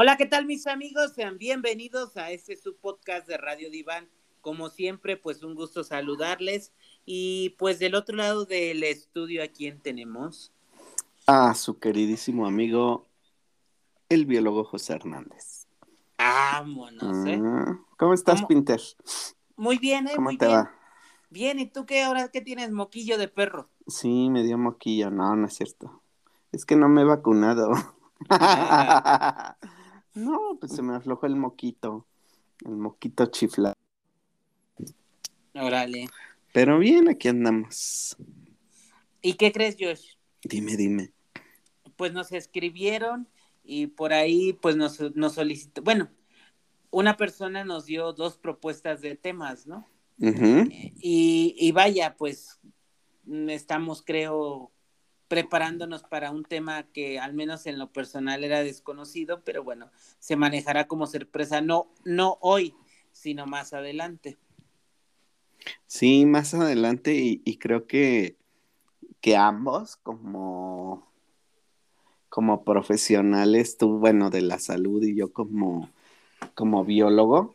Hola, ¿qué tal mis amigos? Sean bienvenidos a este su podcast de Radio Diván. Como siempre, pues un gusto saludarles. Y pues del otro lado del estudio, ¿a quién tenemos? A su queridísimo amigo, el biólogo José Hernández. Vámonos, ¿eh? Ah, ¿Cómo estás, ¿Cómo? Pinter? Muy bien, ¿eh? ¿Cómo Muy te bien. va? Bien, ¿y tú qué ahora qué tienes? Moquillo de perro. Sí, me dio moquillo. No, no es cierto. Es que no me he vacunado. no, pues se me aflojó el moquito. El moquito chifla. Órale. Pero bien, aquí andamos. ¿Y qué crees, Josh? Dime, dime. Pues nos escribieron y por ahí pues nos, nos solicitó, bueno, una persona nos dio dos propuestas de temas, ¿no? Y, y vaya, pues estamos, creo, preparándonos para un tema que al menos en lo personal era desconocido, pero bueno, se manejará como sorpresa, no, no hoy, sino más adelante. Sí, más adelante y, y creo que, que ambos como, como profesionales, tú, bueno, de la salud y yo como, como biólogo,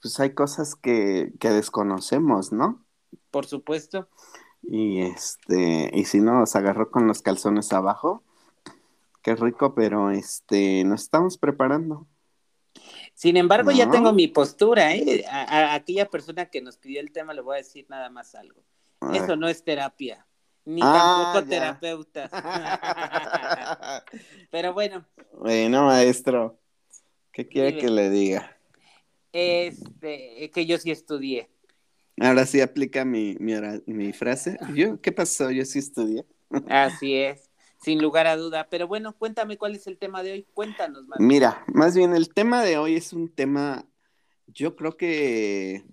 pues hay cosas que, que desconocemos, ¿no? Por supuesto. Y este, y si no, nos agarró con los calzones abajo, qué rico, pero este, nos estamos preparando. Sin embargo, ya tengo mi postura, ¿eh? A, a aquella persona que nos pidió el tema le voy a decir nada más algo. Eso no es terapia, ni Ah, tampoco ya. terapeuta. Pero bueno, Bueno, maestro, ¿qué quiere Dime. que le diga? este, que yo sí estudié. Ahora sí aplica mi, mi, frase. ¿Yo? ¿Qué pasó? Yo sí estudié. Así es, sin lugar a duda. Pero bueno, cuéntame cuál es el tema de hoy. Cuéntanos más. Mira, más bien el tema de hoy es un tema, yo creo que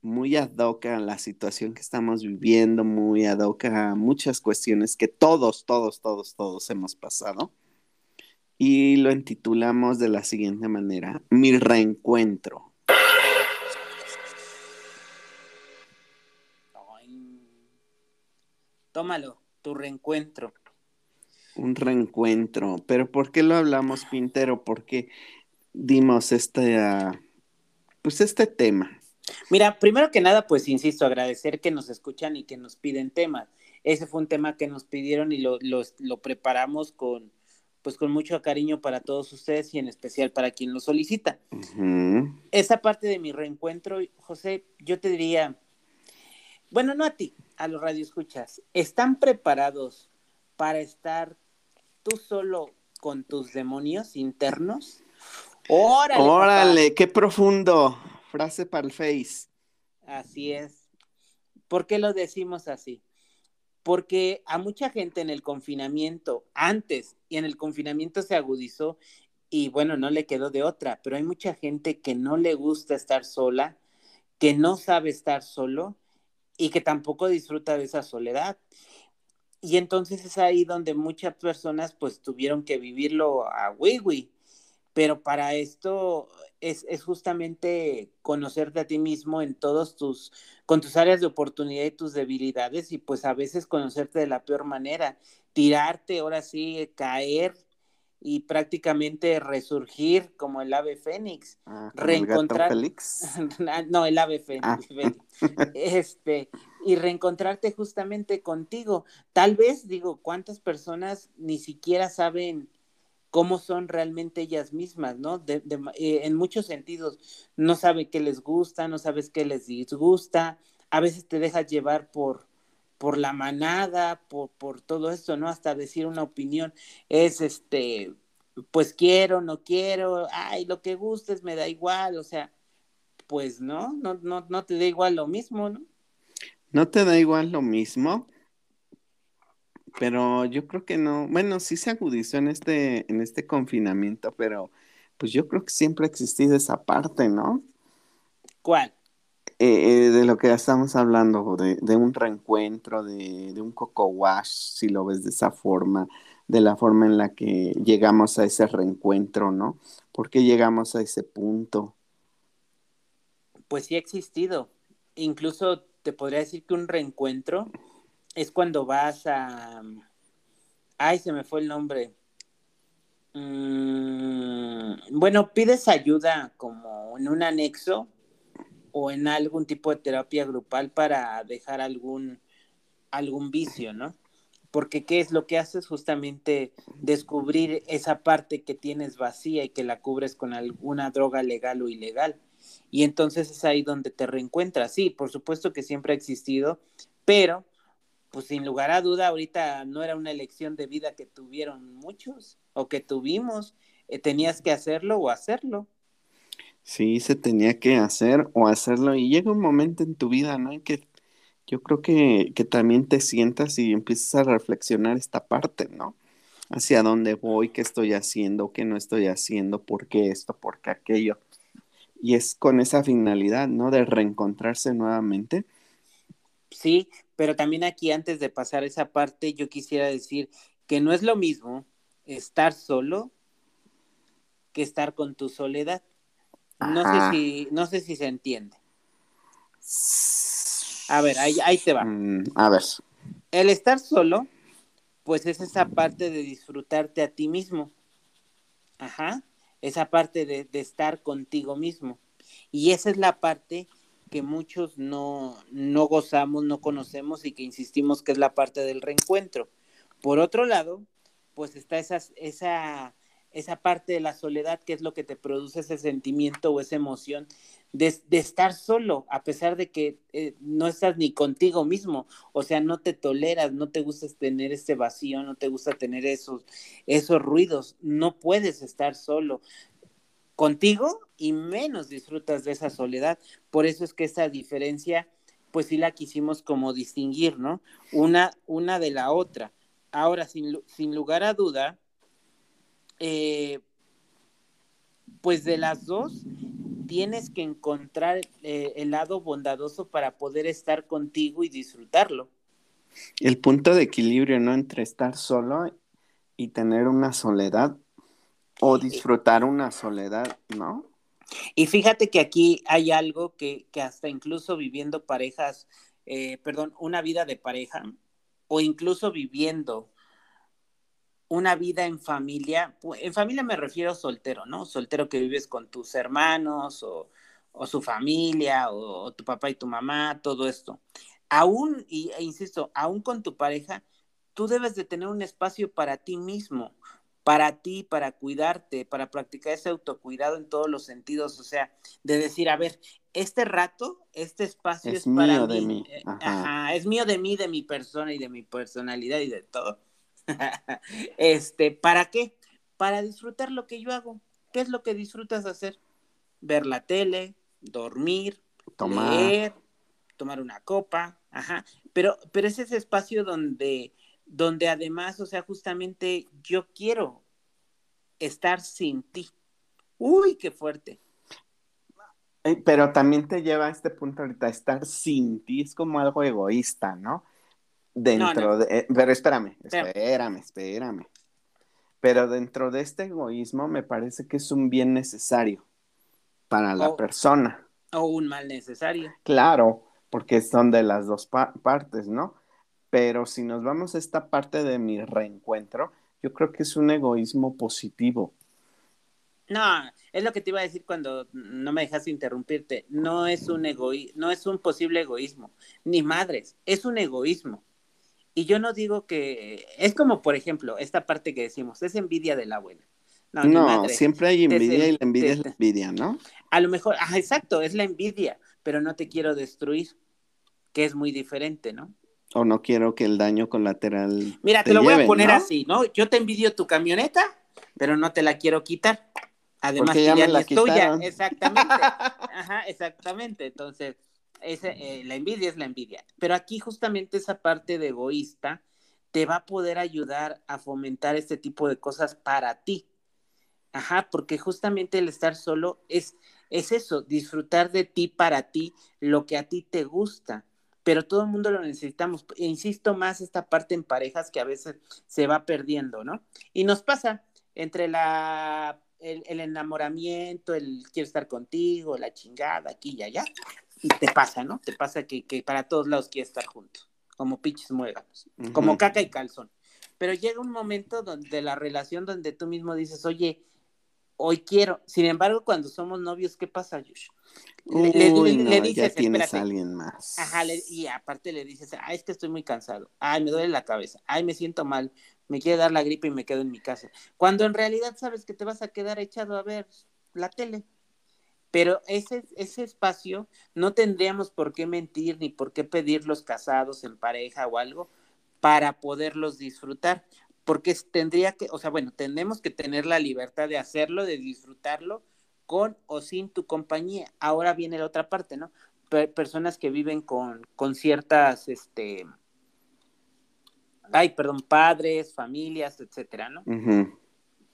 muy ad hoc a la situación que estamos viviendo, muy ad hoc a muchas cuestiones que todos, todos, todos, todos hemos pasado. Y lo intitulamos de la siguiente manera, Mi reencuentro. Tómalo, tu reencuentro. Un reencuentro. Pero ¿por qué lo hablamos, Pintero? ¿Por qué dimos este, ah, pues este tema? Mira, primero que nada, pues insisto, agradecer que nos escuchan y que nos piden temas. Ese fue un tema que nos pidieron y lo, lo, lo preparamos con, pues con mucho cariño para todos ustedes y en especial para quien lo solicita. Esa parte de mi reencuentro, José, yo te diría, bueno, no a ti, a los radioescuchas, ¿están preparados para estar tú solo con tus demonios internos? Órale. papá. Órale, qué profundo. Frase para el Face. Así es. ¿Por qué lo decimos así? Porque a mucha gente en el confinamiento, antes y en el confinamiento se agudizó y bueno, no le quedó de otra, pero hay mucha gente que no le gusta estar sola, que no sabe estar solo y que tampoco disfruta de esa soledad. Y entonces es ahí donde muchas personas pues tuvieron que vivirlo a wiwi. Pero para esto es, es justamente conocerte a ti mismo en todos tus, con tus áreas de oportunidad y tus debilidades y pues a veces conocerte de la peor manera, tirarte, ahora sí, caer y prácticamente resurgir como el ave fénix. Ah, el Reencontrar- Félix. no, el ave fénix. Ah. fénix. Este, y reencontrarte justamente contigo. Tal vez, digo, cuántas personas ni siquiera saben cómo son realmente ellas mismas, ¿no? De- de- eh, en muchos sentidos, no saben qué les gusta, no sabes qué les disgusta, a veces te dejas llevar por, por la manada, por, por todo esto, ¿no? Hasta decir una opinión es, este, pues quiero, no quiero, ay, lo que gustes me da igual, o sea, pues no, no, no, no te da igual lo mismo, ¿no? ¿No te da igual lo mismo? Pero yo creo que no. Bueno, sí se agudizó en este, en este confinamiento, pero pues yo creo que siempre ha existido esa parte, ¿no? ¿Cuál? Eh, eh, de lo que ya estamos hablando, de, un reencuentro, de, de un coco wash, si lo ves de esa forma, de la forma en la que llegamos a ese reencuentro, ¿no? ¿Por qué llegamos a ese punto? Pues sí ha existido. Incluso te podría decir que un reencuentro es cuando vas a... Ay, se me fue el nombre. Mm, bueno, pides ayuda como en un anexo o en algún tipo de terapia grupal para dejar algún, algún vicio, ¿no? Porque ¿qué es lo que haces? Justamente descubrir esa parte que tienes vacía y que la cubres con alguna droga legal o ilegal. Y entonces es ahí donde te reencuentras. Sí, por supuesto que siempre ha existido, pero pues sin lugar a duda ahorita no era una elección de vida que tuvieron muchos o que tuvimos. Eh, tenías que hacerlo o hacerlo. Sí, se tenía que hacer o hacerlo. Y llega un momento en tu vida, ¿no? En que yo creo que, que también te sientas y empiezas a reflexionar esta parte, ¿no? Hacia dónde voy, qué estoy haciendo, qué no estoy haciendo, por qué esto, por qué aquello. Y es con esa finalidad, ¿no? De reencontrarse nuevamente. Sí, pero también aquí antes de pasar esa parte, yo quisiera decir que no es lo mismo estar solo que estar con tu soledad. No sé si, no sé si se entiende. A ver, ahí, ahí te va. Mm, a ver. El estar solo, pues es esa parte de disfrutarte a ti mismo. Ajá. Esa parte de, de estar contigo mismo. Y esa es la parte que muchos no, no gozamos, no conocemos y que insistimos que es la parte del reencuentro. Por otro lado, pues está esa, esa, esa parte de la soledad que es lo que te produce ese sentimiento o esa emoción de, estar solo, a pesar de que eh, no estás ni contigo mismo, o sea, no te toleras, no te gusta tener ese vacío, no te gusta tener esos, esos ruidos, no puedes estar solo contigo y menos disfrutas de esa soledad. Por eso es que esa diferencia, pues sí la quisimos como distinguir, ¿no? Una, una de la otra. Ahora, sin, sin lugar a duda, eh, pues de las dos, tienes que encontrar eh, el lado bondadoso para poder estar contigo y disfrutarlo. El punto de equilibrio, ¿no? Entre estar solo y tener una soledad o disfrutar una soledad, ¿no? Y fíjate que aquí hay algo que, que hasta incluso viviendo parejas, eh, perdón, una vida de pareja, o incluso viviendo una vida en familia, en familia me refiero soltero, ¿no? Soltero que vives con tus hermanos o, su familia o, tu papá y tu mamá, todo esto. Aún, y, e insisto, aún con tu pareja, tú debes de tener un espacio para ti mismo, para ti, para cuidarte, para practicar ese autocuidado en todos los sentidos, o sea, de decir, a ver, este rato, este espacio es, mío de mí. Eh, ajá, es mío de mí, de mi persona y de mi personalidad y de todo este, ¿para qué? Para disfrutar lo que yo hago. ¿Qué es lo que disfrutas hacer? Ver la tele, dormir, tomar. leer, tomar una copa, ajá. Pero, pero es ese espacio donde, donde además, o sea, justamente yo quiero estar sin ti. Uy, qué fuerte. Pero también te lleva a este punto ahorita, estar sin ti es como algo egoísta, ¿no? Dentro de. Eh, pero espérame, espérame, espérame. Pero dentro de este egoísmo me parece que es un bien necesario para la persona. O un mal necesario. Claro, porque son de las dos partes, ¿no? Pero si nos vamos a esta parte de mi reencuentro, yo creo que es un egoísmo positivo. No, es lo que te iba a decir cuando no me dejaste interrumpirte. No es un egoísmo, no es un posible egoísmo, ni madres, es un egoísmo. Y yo no digo que, es como por ejemplo, esta parte que decimos, es envidia de la buena. No, siempre hay envidia y la envidia es la envidia, ¿no? A lo mejor, ah, exacto, es la envidia, pero no te quiero destruir, que es muy diferente, ¿no? O no quiero que el daño colateral. Mira, te, lo voy a poner así, ¿no? Yo te envidio tu camioneta, pero no te la quiero quitar. Además, que ya, ya es tuya. Exactamente. Ajá, exactamente. Entonces, eh, la envidia es la envidia. Pero aquí justamente esa parte de egoísta te va a poder ayudar a fomentar este tipo de cosas para ti. Ajá, porque justamente el estar solo es, es eso, disfrutar de ti para ti, lo que a ti te gusta. Pero todo el mundo lo necesitamos. E insisto más esta parte en parejas que a veces se va perdiendo, ¿no? Y nos pasa entre la el, el, enamoramiento, el quiero estar contigo, la chingada, aquí y allá, y te pasa, ¿no? Te pasa que, para todos lados quieres estar juntos, como pinches muéganos, como caca y calzón. pero llega un momento donde, de la relación donde tú mismo dices, oye, hoy quiero. Sin embargo, cuando somos novios, ¿qué pasa, Josh? Le, le, dices, ya tienes a alguien más. Ajá, y aparte le dices, ay, es que estoy muy cansado, ay, me duele la cabeza, ay, me siento mal, me quiere dar la gripe y me quedo en mi casa. Cuando en realidad sabes que te vas a quedar echado a ver la tele. Pero ese, ese espacio no tendríamos por qué mentir ni por qué pedirlos casados en pareja o algo para poderlos disfrutar porque tendría que, o sea, bueno, tenemos que tener la libertad de hacerlo, de disfrutarlo con o sin tu compañía. Ahora viene la otra parte, ¿no? personas que viven con, con ciertas, este, ay, perdón, padres, familias, etcétera, ¿no?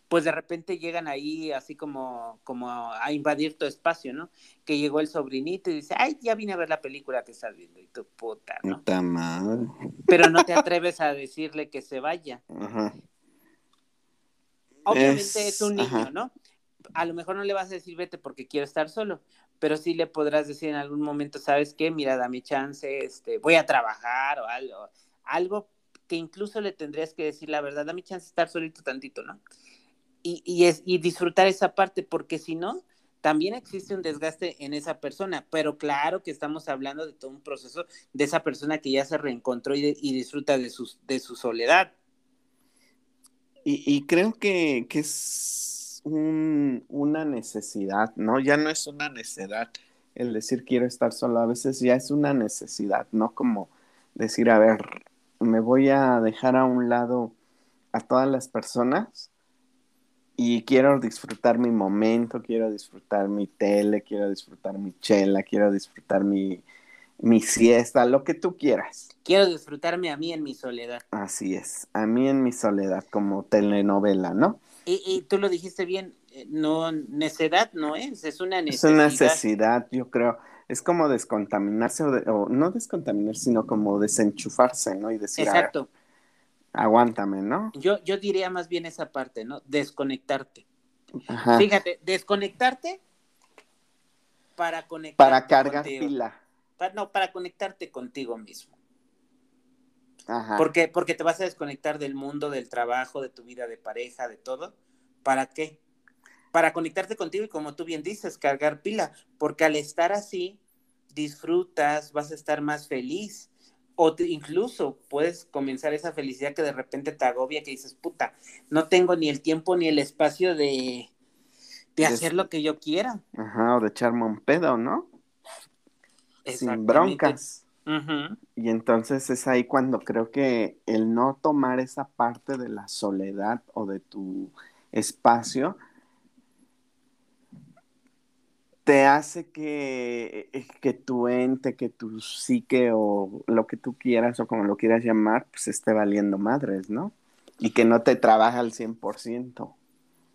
Pues de repente llegan ahí así como, como a invadir tu espacio, ¿no? Que llegó el sobrinito y dice, ay, ya vine a ver la película que estás viendo, y tu puta, ¿no? Puta madre. Pero no te atreves a decirle que se vaya. Ajá. Obviamente es, un niño, ¿no? A lo mejor no le vas a decir vete porque quiero estar solo, pero sí le podrás decir en algún momento, ¿sabes qué? Mira, dame chance, este, voy a trabajar o algo, algo que incluso le tendrías que decir la verdad, dame chance de estar solito tantito, ¿no? Y, y, es, y disfrutar esa parte, porque si no, también existe un desgaste en esa persona, pero claro que estamos hablando de todo un proceso de esa persona que ya se reencontró y, disfruta de su soledad. Y, creo que, es una necesidad, ¿no? Ya no es una necesidad el decir quiero estar solo, a veces ya es una necesidad, ¿no? Como decir, a ver, me voy a dejar a un lado a todas las personas y quiero disfrutar mi momento, quiero disfrutar mi tele, quiero disfrutar mi chela, quiero disfrutar mi, mi siesta, lo que tú quieras. Quiero disfrutarme a mí en mi soledad. Así es, a mí en mi soledad, como telenovela, ¿no? Y, tú lo dijiste bien, eh, no, necedad no es, es una necesidad. Es una necesidad, yo creo. Es como descontaminarse, o, no descontaminarse, sino como desenchufarse, ¿no? Y decir, Exacto. Aguántame, ¿no? Yo, yo diría más bien esa parte, ¿no? Desconectarte. Fíjate, desconectarte para conectar. Para cargar pila no, para conectarte contigo mismo. Ajá. Porque, porque te vas a desconectar del mundo, del trabajo, de tu vida de pareja, de todo. ¿Para qué? Para conectarte contigo y como tú bien dices, cargar pila. Porque al estar así, disfrutas, vas a estar más feliz. O incluso puedes comenzar esa felicidad que de repente te agobia, que dices, puta, no tengo ni el tiempo ni el espacio de, de hacer lo que yo quiera. Ajá, o de echarme un pedo, ¿no? sin broncas. Y entonces es ahí cuando creo que el no tomar esa parte de la soledad o de tu espacio te hace que, eh, que tu ente, que tu psique o lo que tú quieras o como lo quieras llamar, pues esté valiendo madres, ¿no? Y que no te trabaja al 100%.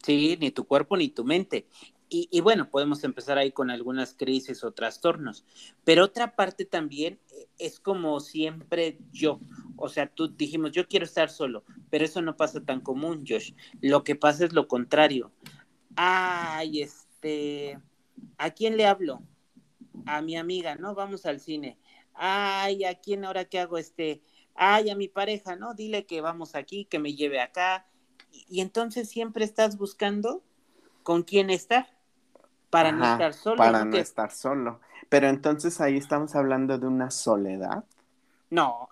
Sí, ni tu cuerpo ni tu mente. Y, bueno, podemos empezar ahí con algunas crisis o trastornos. Pero otra parte también eh, es como siempre yo. O sea, tú dijimos, yo quiero estar solo, pero eso no pasa tan común, Josh. Lo que pasa es lo contrario. Ay, este, ¿a quién le hablo? A mi amiga, ¿no? Vamos al cine. Ay, ¿a quién ahora qué hago? Este, ay, a mi pareja, ¿no? Dile que vamos aquí, que me lleve acá. Y, y entonces siempre estás buscando con quién estar para no estar solo. Para no estar solo. Pero entonces ahí estamos hablando de una soledad. No,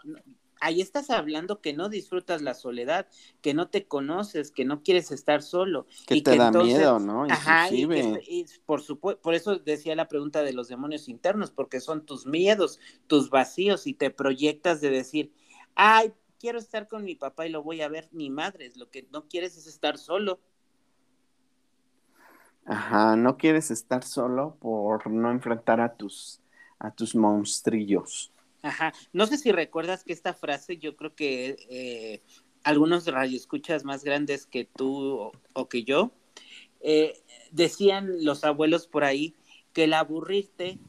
ahí estás hablando que no disfrutas la soledad, que no te conoces, que no quieres estar solo. Que te da miedo, ¿no? Ajá, y, por supuesto, por eso decía la pregunta de los demonios internos, porque son tus miedos, tus vacíos, y te proyectas de decir, ay, quiero estar con mi papá y lo voy a ver, ni madres, lo que no quieres es estar solo. Ajá, no quieres estar solo por no enfrentar a tus, a tus monstrillos. Ajá, no sé si recuerdas que esta frase, yo creo que eh, algunos radioescuchas más grandes que tú o, que yo, eh, decían los abuelos por ahí que el aburrirte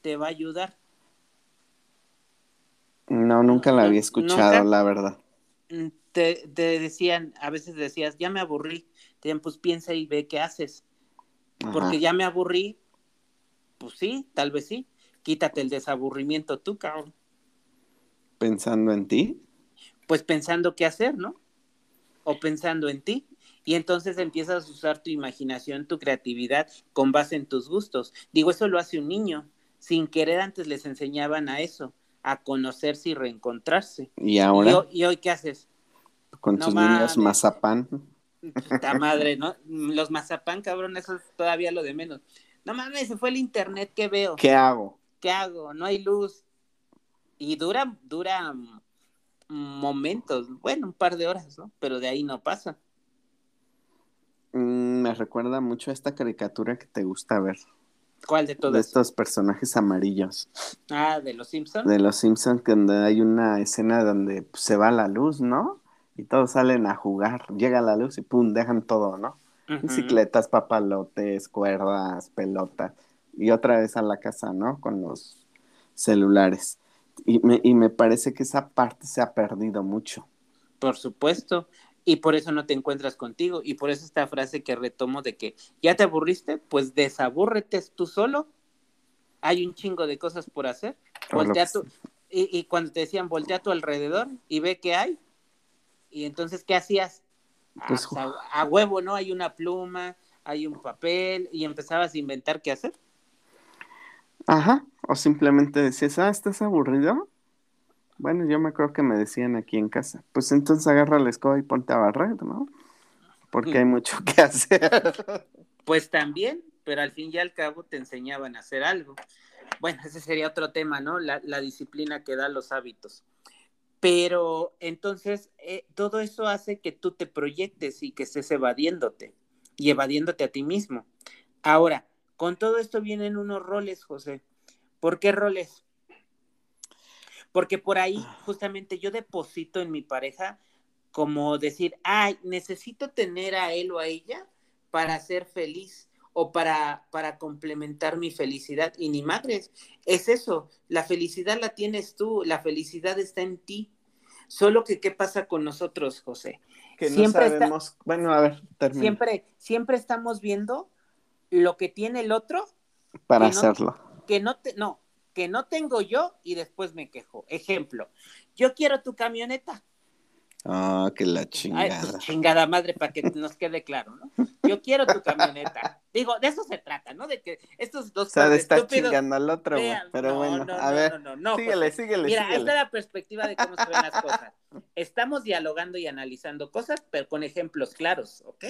te va a ayudar. No, nunca la había escuchado, la verdad. Mm, te, te, decían, a veces decías, ya me aburrí, te decían, pues piensa y ve qué haces porque ya me aburrí, pues sí, tal vez sí. Quítate el desaburrimiento tú, cabrón. ¿Pensando en ti? Pues pensando qué hacer, ¿no? o pensando en ti. Y entonces empiezas a usar tu imaginación, tu creatividad con base en tus gustos. Digo, eso lo hace un niño. Sin querer antes les enseñaban a eso, a conocerse y reencontrarse. Y ahora. ¿Y, hoy qué haces? Con tus niños mazapán. Puta madre, ¿no? Los mazapán, cabrón, eso es todavía lo de menos. No mames, se fue el internet, ¿qué veo? ¿Qué hago? ¿Qué hago? No hay luz. Y dura, dura momentos, bueno, un par de horas, ¿no? Pero de ahí no pasa. Mm, me recuerda mucho a esta caricatura que te gusta ver. ¿Cuál de todos? De estos personajes amarillos. Ah, de los Simpsons. De los Simpsons, donde hay una escena donde pues, se va la luz, ¿no? Y todos salen a jugar. Llega la luz y pum, dejan todo, ¿no? Bicicletas, papalotes, cuerdas, pelotas. Y otra vez a la casa, ¿no? Con los celulares. Y me, y me parece que esa parte se ha perdido mucho. Por supuesto. Y por eso no te encuentras contigo. Y por eso esta frase que retomo de que ya te aburriste, pues desabúrrete tú solo. Hay un chingo de cosas por hacer. Voltea tu, y, y, cuando te decían voltea a tu alrededor y ve qué hay. Y entonces, ¿qué hacías? Pues, a, a, huevo, ¿no? Hay una pluma, hay un papel y empezabas a inventar qué hacer. Ajá, o simplemente decías, ah, ¿estás aburrido? Bueno, yo me acuerdo que me decían aquí en casa, pues entonces agarra la escoba y ponte a barrer, ¿no? Porque hay mucho que hacer. Pues también, pero al fin y al cabo te enseñaban a hacer algo. Bueno, ese sería otro tema, ¿no? La, disciplina que da los hábitos. Pero entonces eh, todo eso hace que tú te proyectes y que estés evadiéndote y evadiéndote a ti mismo. Ahora, con todo esto vienen unos roles, José. ¿Por qué roles? Porque por ahí ah. justamente yo deposito en mi pareja como decir, ay, necesito tener a él o a ella para ser feliz o para, para complementar mi felicidad. Y ni madres, es eso, la felicidad la tienes tú, la felicidad está en ti. Solo que, ¿qué pasa con nosotros, José? Que siempre no sabemos, bueno, a ver, termina. Siempre, siempre estamos viendo lo que tiene el otro para hacerlo. que no te, no, que no tengo yo y después me quejo. Ejemplo, yo quiero tu camioneta. Ah, que la chingada. Ay, chingada madre, para que nos quede claro, ¿no? Yo quiero tu camioneta. Digo, de eso se trata, ¿no? De que estos dos. O sea, de estar chingando al otro, pero bueno, a ver. No, no, síguele, síguele. Mira, esta es la perspectiva de cómo se ven las cosas. Estamos dialogando y analizando cosas, pero con ejemplos claros, ¿ok?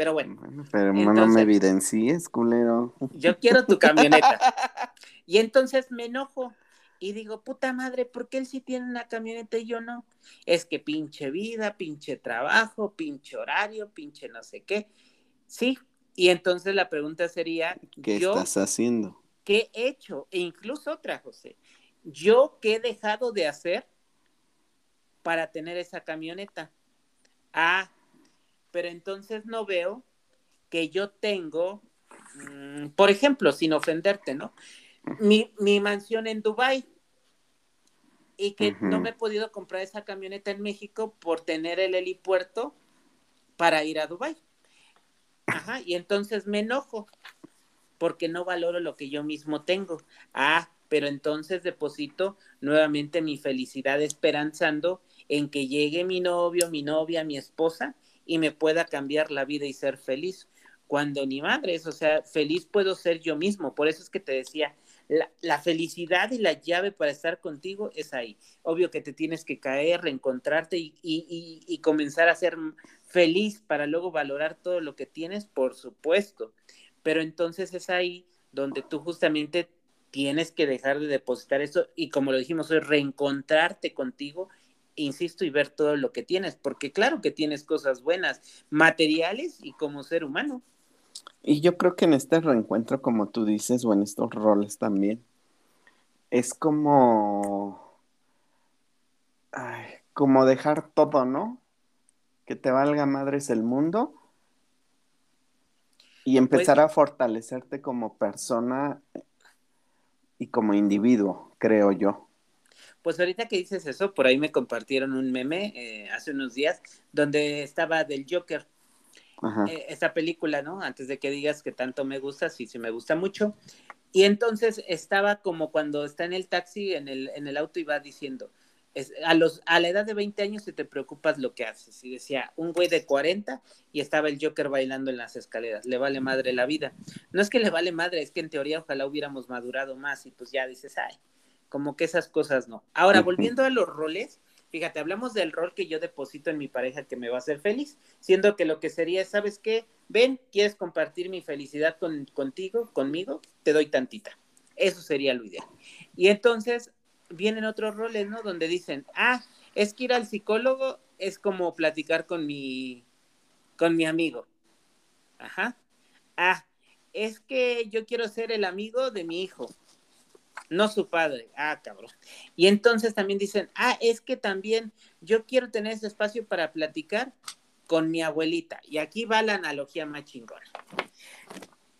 Pero bueno. pero no me evidencies, culero. Yo quiero tu camioneta. y entonces me enojo y digo, puta madre, ¿por qué él sí tiene una camioneta y yo no? Es que pinche vida, pinche trabajo, pinche horario, pinche no sé qué. Sí, y entonces la pregunta sería, ¿qué estás haciendo? ¿Qué he hecho? E incluso otra, José, ¿yo qué he dejado de hacer para tener esa camioneta? Ah, pero entonces no veo que yo tengo, mm, por ejemplo, sin ofenderte, ¿no? Mi, mansión en Dubai y que no me he podido comprar esa camioneta en México por tener el helipuerto para ir a Dubai. Ajá, y entonces me enojo porque no valoro lo que yo mismo tengo. Ah, pero entonces deposito nuevamente mi felicidad esperanzando en que llegue mi novio, mi novia, mi esposa y me pueda cambiar la vida y ser feliz. Cuando ni madres, o sea, feliz puedo ser yo mismo. Por eso es que te decía, la, felicidad y la llave para estar contigo es ahí. Obvio que te tienes que caer, reencontrarte y, y, y, comenzar a ser feliz para luego valorar todo lo que tienes, por supuesto. Pero entonces es ahí donde tú justamente tienes que dejar de depositar eso y como lo dijimos hoy, reencontrarte contigo insisto, y ver todo lo que tienes, porque claro que tienes cosas buenas, materiales y como ser humano. Y yo creo que en este reencuentro, como tú dices, o en estos roles también, es como, como dejar todo, ¿no? Que te valga madres el mundo y empezar pues a fortalecerte como persona y como individuo, creo yo. Pues ahorita que dices eso, por ahí me compartieron un meme eh, hace unos días donde estaba del Joker. Eh, esa película, ¿no? Antes de que digas que tanto me gusta, sí, sí me gusta mucho. Y entonces estaba como cuando está en el taxi, en el, en el auto y va diciendo, a, los, a la edad de 20 años si te preocupas lo que haces. Y decía, un güey de 40 y estaba el Joker bailando en las escaleras. Le vale madre la vida. No es que le vale madre, es que en teoría ojalá hubiéramos madurado más y pues ya dices, ay, como que esas cosas no. Ahora, volviendo a los roles, fíjate, hablamos del rol que yo deposito en mi pareja que me va a hacer feliz, siendo que lo que sería, ¿sabes qué? Ven, ¿quieres compartir mi felicidad con, contigo, conmigo? Te doy tantita. Eso sería lo ideal. Y entonces vienen otros roles, ¿no? Donde dicen, ah, es que ir al psicólogo es como platicar con mi, con mi amigo. Ajá. Ah, es que yo quiero ser el amigo de mi hijo, no su padre. Ah, cabrón. Y entonces también dicen, ah, es que también yo quiero tener ese espacio para platicar con mi abuelita. Y aquí va la analogía más chingona.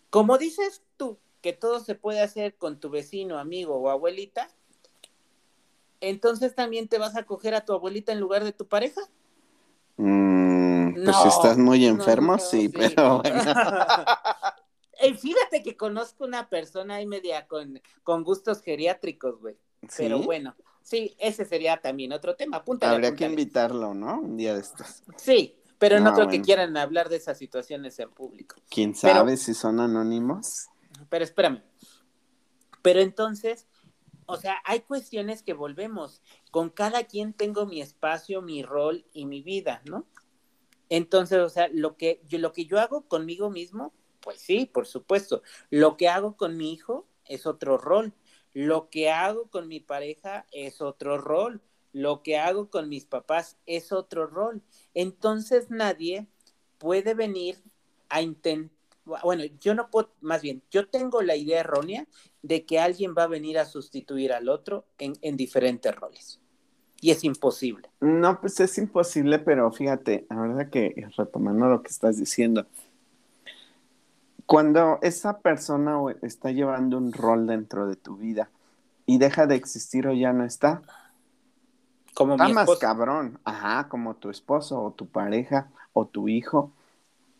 Como dices tú que todo se puede hacer con tu vecino, amigo o abuelita, entonces también te vas a coger a tu abuelita en lugar de tu pareja. Mm, pues si estás muy enfermo, sí, pero bueno. fíjate que conozco una persona ahí media con, con gustos geriátricos, güey. Pero bueno, sí, ese sería también otro tema. Habría que invitarlo, ¿no? Un día de estos. Sí, pero no, creo que quieran hablar de esas situaciones en público. ¿Quién sabe si son anónimos? Pero espérame. Pero entonces, o sea, hay cuestiones que volvemos. Con cada quien tengo mi espacio, mi rol y mi vida, ¿no? Entonces, o sea, lo que yo, lo que yo hago conmigo mismo, pues sí, por supuesto. Lo que hago con mi hijo es otro rol. Lo que hago con mi pareja es otro rol. Lo que hago con mis papás es otro rol. Entonces nadie puede venir a intentar bueno, yo no puedo, más bien, yo tengo la idea errónea de que alguien va a venir a sustituir al otro en, en diferentes roles. Y es imposible. No, pues es imposible, pero fíjate, la verdad que retomando lo que estás diciendo, cuando esa persona está llevando un rol dentro de tu vida y deja de existir o ya no está, como está más cabrón, ajá, como tu esposo o tu pareja o tu hijo.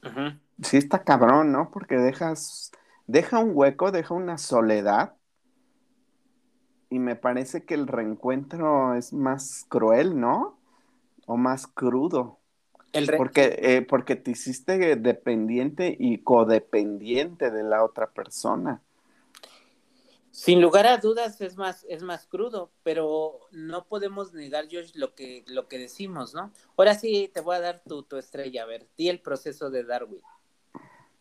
Ajá sí está cabrón, ¿no? Porque dejas, deja un hueco, deja una soledad. Y me parece que el reencuentro es más cruel, ¿no? O más crudo. El porque, eh, porque te hiciste dependiente y codependiente de la otra persona. Sin lugar a dudas es más, es más crudo, pero no podemos negar, George, lo que, lo que decimos, ¿no? Ahora sí te voy a dar tu, tu estrella, a ver, di el proceso de Darwin.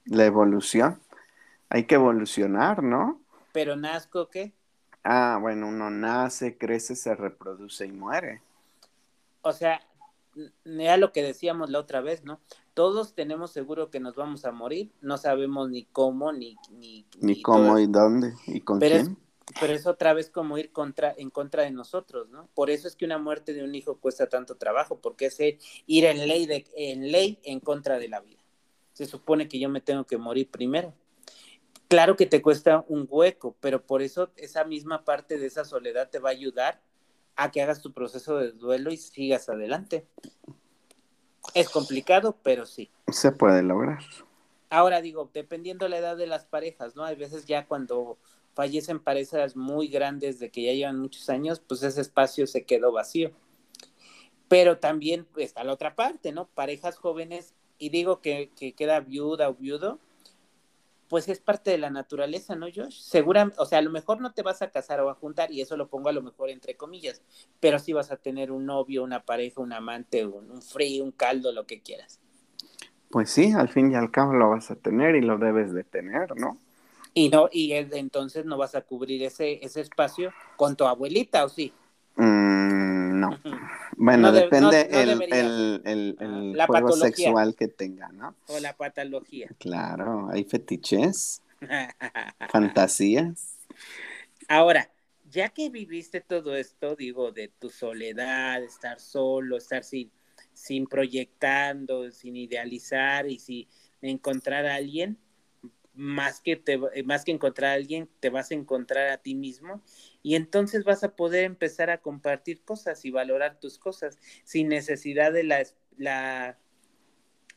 La evolución. Hay que evolucionar, ¿no? Pero nazco, ¿qué? Ah, bueno, uno nace, crece, se reproduce y muere. O sea, era lo que decíamos la otra vez, ¿no? Todos tenemos seguro que nos vamos a morir, no sabemos ni cómo, ni... Ni, ni, cómo y dónde, y con pero quién. Es, pero es otra vez como ir contra, en contra de nosotros, ¿no? Por eso es que una muerte de un hijo cuesta tanto trabajo, porque es ir en ley, de, en ley en contra de la vida se supone que yo me tengo que morir primero. Claro que te cuesta un hueco, pero por eso esa misma parte de esa soledad te va a ayudar a que hagas tu proceso de duelo y sigas adelante. Es complicado, pero sí. Se puede lograr. Ahora digo, dependiendo la edad de las parejas, ¿no? Hay veces ya cuando fallecen parejas muy grandes de que ya llevan muchos años, pues ese espacio se quedó vacío. Pero también está la otra parte, ¿no? Parejas jóvenes y digo que, queda viuda o viudo, pues es parte de la naturaleza, ¿no, Josh? Segura, o sea, a lo mejor no te vas a casar o a juntar, y eso lo pongo a lo mejor entre comillas, pero sí vas a tener un novio, una pareja, un amante, un, un frío, un caldo, lo que quieras. Pues sí, al fin y al cabo lo vas a tener y lo debes de tener, ¿no? Y no, y entonces no vas a cubrir ese, ese espacio con tu abuelita, ¿o sí? Mm, no. Bueno, depende el, ah, juego sexual que tenga, ¿no? O la patología. Claro, hay fetiches, fantasías. Ahora, ya que viviste todo esto, digo, de tu soledad, estar solo, estar sin, sin proyectando, sin idealizar y sin encontrar a alguien, más que, te, más que encontrar a alguien, te vas a encontrar a ti mismo y entonces vas a poder empezar a compartir cosas y valorar tus cosas sin necesidad de la, la,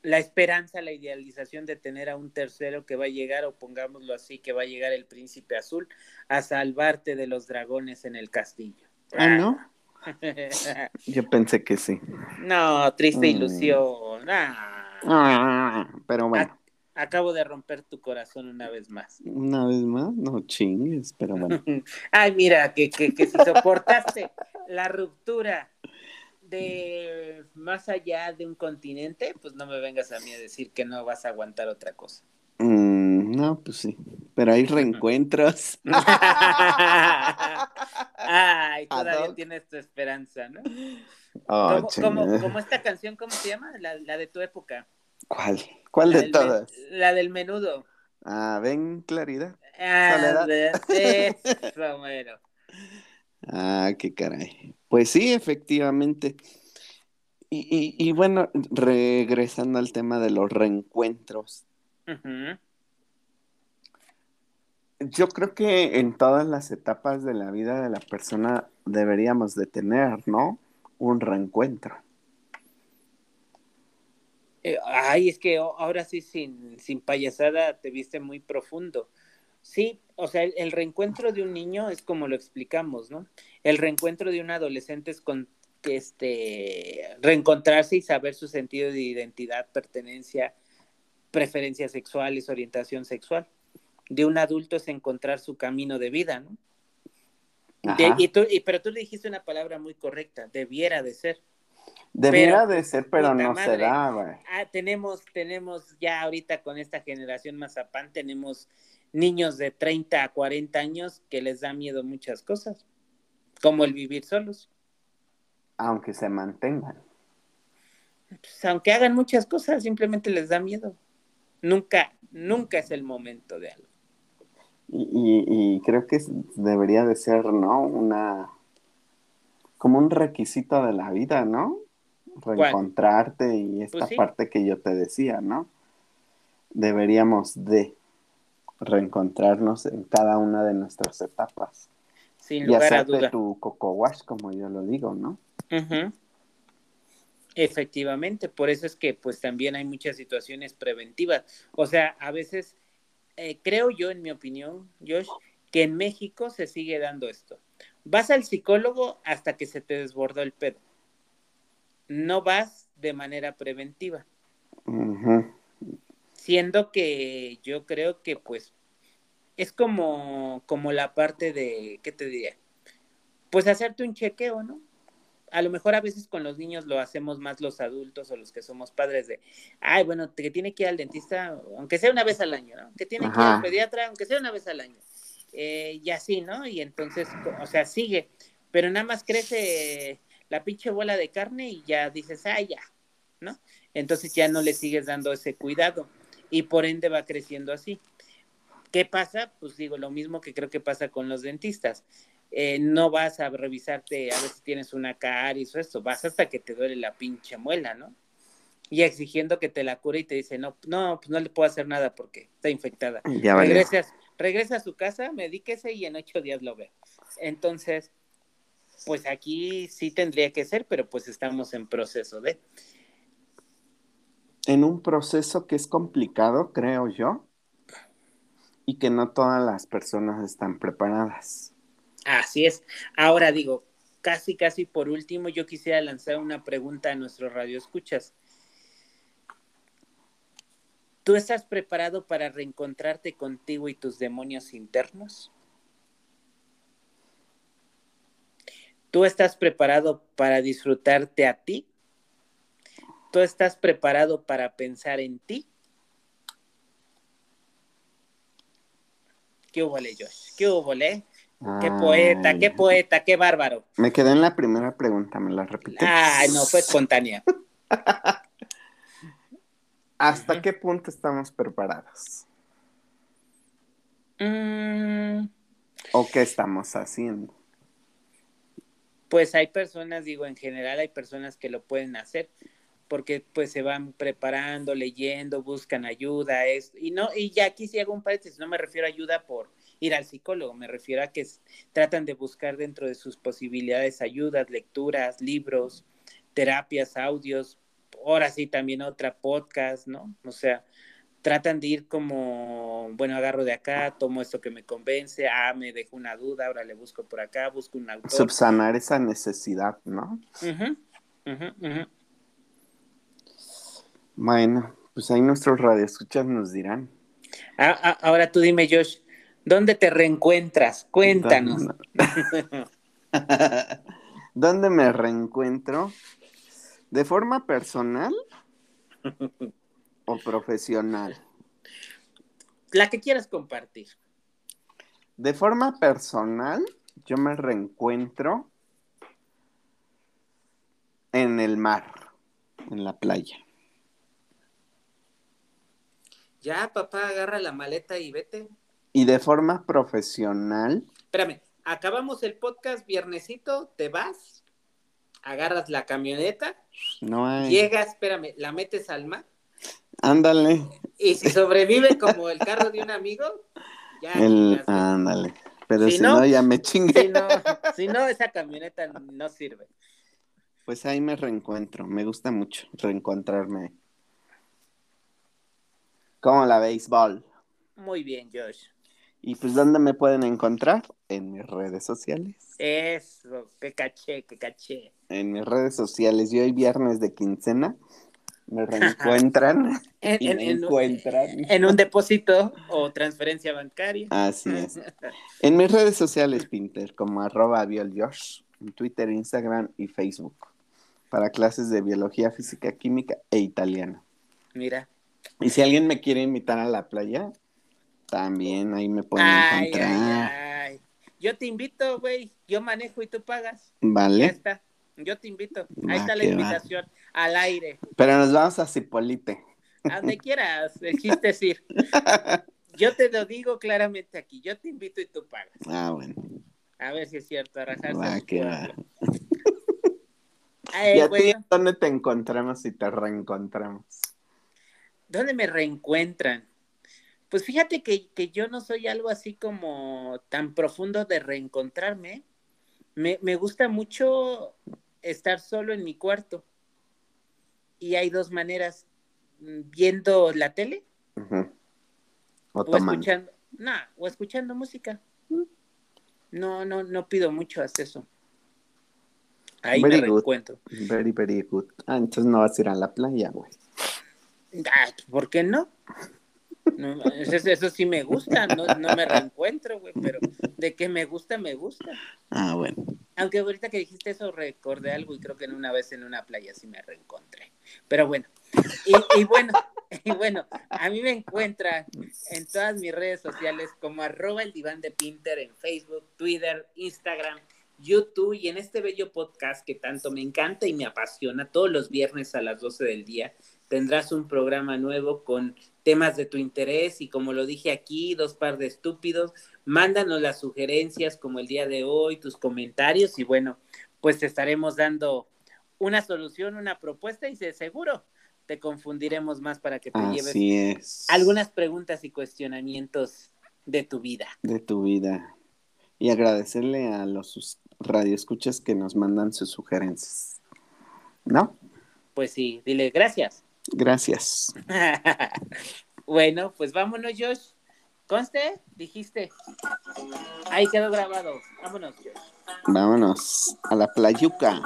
la esperanza, la idealización de tener a un tercero que va a llegar, o pongámoslo así, que va a llegar el príncipe azul a salvarte de los dragones en el castillo. Ah, ¿no? Yo pensé que sí. No, triste mm. ilusión. Ah. Ah, pero bueno. Acabo de romper tu corazón una vez más. Una vez más, no chingues, pero bueno. Ay, mira, que, que, que si soportaste la ruptura de más allá de un continente, pues no me vengas a mí a decir que no vas a aguantar otra cosa. Mm, no, pues sí, pero hay reencuentros. Ay, todavía tienes tu esperanza, ¿no? Oh, como, esta canción, ¿cómo se llama? La, de tu época. ¿Cuál? ¿Cuál de todas? la del menudo. Ah, ven, claridad. Ah, bueno. Ah, qué caray. Pues sí, efectivamente. Y, y, bueno, regresando al tema de los reencuentros. Yo creo que en todas las etapas de la vida de la persona deberíamos de tener, ¿no? Un reencuentro. Eh, ay, es que ahora sí, sin, sin payasada, te viste muy profundo. Sí, o sea, el, reencuentro de un niño es como lo explicamos, ¿no? El reencuentro de un adolescente es con este reencontrarse y saber su sentido de identidad, pertenencia, preferencias sexuales, orientación sexual. De un adulto es encontrar su camino de vida, ¿no? y tú, pero tú le dijiste una palabra muy correcta, debiera de ser. Debiera de ser, pero no será, güey. Ah, tenemos, tenemos ya ahorita con esta generación Mazapán, tenemos niños de 30 a 40 años que les da miedo muchas cosas, como el vivir solos. Aunque se mantengan. Pues, aunque hagan muchas cosas, simplemente les da miedo. Nunca, nunca es el momento de algo. Y, creo que debería de ser, ¿no? Una, como un requisito de la vida, ¿no? Reencontrarte y esta pues parte que yo te decía, ¿no? Deberíamos de reencontrarnos en cada una de nuestras etapas. Sin lugar y a duda. tu coco wash, como yo lo digo, ¿no? Efectivamente, por eso es que pues también hay muchas situaciones preventivas. O sea, a veces eh, creo yo, en mi opinión, Josh, que en México se sigue dando esto. Vas al psicólogo hasta que se te desbordó el pedo. No vas de manera preventiva siendo que yo creo que pues es como, como la parte de, ¿qué te diría? Pues hacerte un chequeo, ¿no? A lo mejor a veces con los niños lo hacemos más los adultos o los que somos padres de, ay, bueno, que tiene que ir al dentista, aunque sea una vez al año, ¿no? Que tiene que ir al pediatra, aunque sea una vez al año. Eh, y así, ¿no? Y entonces, o sea, sigue, pero nada más crece la pinche bola de carne y ya dices, ay, ya, ¿no? Entonces ya no le sigues dando ese cuidado y por ende va creciendo así. ¿Qué pasa? Pues digo, lo mismo que creo que pasa con los dentistas. Eh, no vas a revisarte a ver si tienes una caries o eso, vas hasta que te duele la pinche muela, ¿no? Y exigiendo que te la cure y te dice, no, no, pues no le puedo hacer nada porque está infectada. Ya regresa, a su casa, medíquese y en ocho días lo ve. Entonces, pues aquí sí tendría que ser, pero pues estamos en proceso de en un proceso que es complicado, creo yo, y que no todas las personas están preparadas. Así es. Ahora digo, casi, casi por último, yo quisiera lanzar una pregunta a nuestros radioescuchas. ¿Tú estás preparado para reencontrarte contigo y tus demonios internos? ¿Tú estás preparado para disfrutarte a ti? ¿Tú estás preparado para pensar en ti? ¿Qué hubo, Josh? ¿Qué hubo, Qué poeta, qué poeta, qué bárbaro. Me quedé en la primera pregunta, ¿me la repites? Ay, no, fue espontánea. ¿Hasta qué punto estamos preparados? Mm. ¿O qué estamos haciendo? Pues hay personas, digo, en general hay personas que lo pueden hacer porque pues se van preparando, leyendo, buscan ayuda, es, y no, y ya aquí sí hago un paréntesis, no me refiero a ayuda por ir al psicólogo, me refiero a que tratan de buscar dentro de sus posibilidades ayudas, lecturas, libros, terapias, audios, ahora sí también otra podcast, ¿no? O sea, tratan de ir como, bueno, agarro de acá, tomo esto que me convence, ah, me dejo una duda, ahora le busco por acá, busco un autor. Subsanar esa necesidad, ¿no? Bueno, pues ahí nuestros radioescuchas nos dirán. Ah, ah, ahora tú dime, Josh, ¿dónde te reencuentras? Cuéntanos. ¿Dónde me reencuentro? ¿De forma personal o profesional? La que quieras compartir. De forma personal, yo me reencuentro en el mar, en la playa. Ya, papá, agarra la maleta y vete. Y de forma profesional, Espérame, acabamos el podcast viernesito, te vas, agarras la camioneta, no hay. llegas, espérame, la metes al mar Ándale. y si sobrevive como el carro de un amigo, ya. El, ándale. Pero Si si, no- no, ya me chingué. Si no, si no, esa camioneta no sirve. Pues ahí me reencuentro. Me gusta mucho reencontrarme. Como la béisbol. Muy bien, Josh. Y pues, ¿dónde me pueden encontrar? En mis redes sociales. Eso, que caché, que caché. En mis redes sociales. Y hoy viernes de quincena me reencuentran En, y en- me en- encuentran. en un depósito o transferencia bancaria. Así es. En mis redes sociales, Pinter, como arroba bioljosh, en Twitter, Instagram y Facebook, para clases de biología, física, química e italiano. Mira. Y si alguien me quiere invitar a la playa, también ahí me pueden Ay, encontrar. ay, ay. Yo te invito, güey. Yo manejo y tú pagas. Ya ¿Vale? está. Yo te invito. Ahí está la va. invitación. Al aire. Pero nos vamos a Cipolite. A donde quieras. El chiste es ir. Yo te lo digo claramente aquí. Yo te invito y tú pagas. Ah, bueno. A ver si es cierto. A Va que va. Ay, ¿Y a ti bueno, dónde te encontramos y te reencontramos? ¿Dónde me reencuentran? Pues fíjate que, que yo no soy algo así como tan profundo de reencontrarme. Me, me gusta mucho estar solo en mi cuarto. Y hay dos maneras, mm, viendo la tele. O escuchando, nah, o escuchando música. No, no, no pido mucho hasta eso. Ahí Very me good. reencuentro. Very, very good. Ah, entonces no vas a ir a la playa, güey. Ah, ¿Por qué no? No, eso, eso sí me gusta, no, no me reencuentro, güey, pero de que me gusta, me gusta. Ah, bueno. Aunque ahorita que dijiste eso recordé algo y creo que en una vez en una playa sí me reencontré. Pero bueno, y, y bueno, y bueno, a mí me encuentran en todas mis redes sociales como arroba el diván de Pinter en Facebook, Twitter, Instagram, YouTube y en este bello podcast que tanto me encanta y me apasiona todos los viernes a las 12 del día. Tendrás un programa nuevo con temas de tu interés y como lo dije aquí, dos par de estúpidos, mándanos las sugerencias como el día de hoy, tus comentarios y bueno, pues te estaremos dando una solución, una propuesta y de seguro te confundiremos más para que te lleves es. algunas preguntas y cuestionamientos de tu vida. de tu vida. Y agradecerle a los radioescuchas que nos mandan sus sugerencias. ¿No? Pues sí, dile gracias. Gracias. bueno, pues vámonos, Josh. Conste, dijiste. Ahí quedó grabado. Vámonos, Josh. Vámonos a la playuca.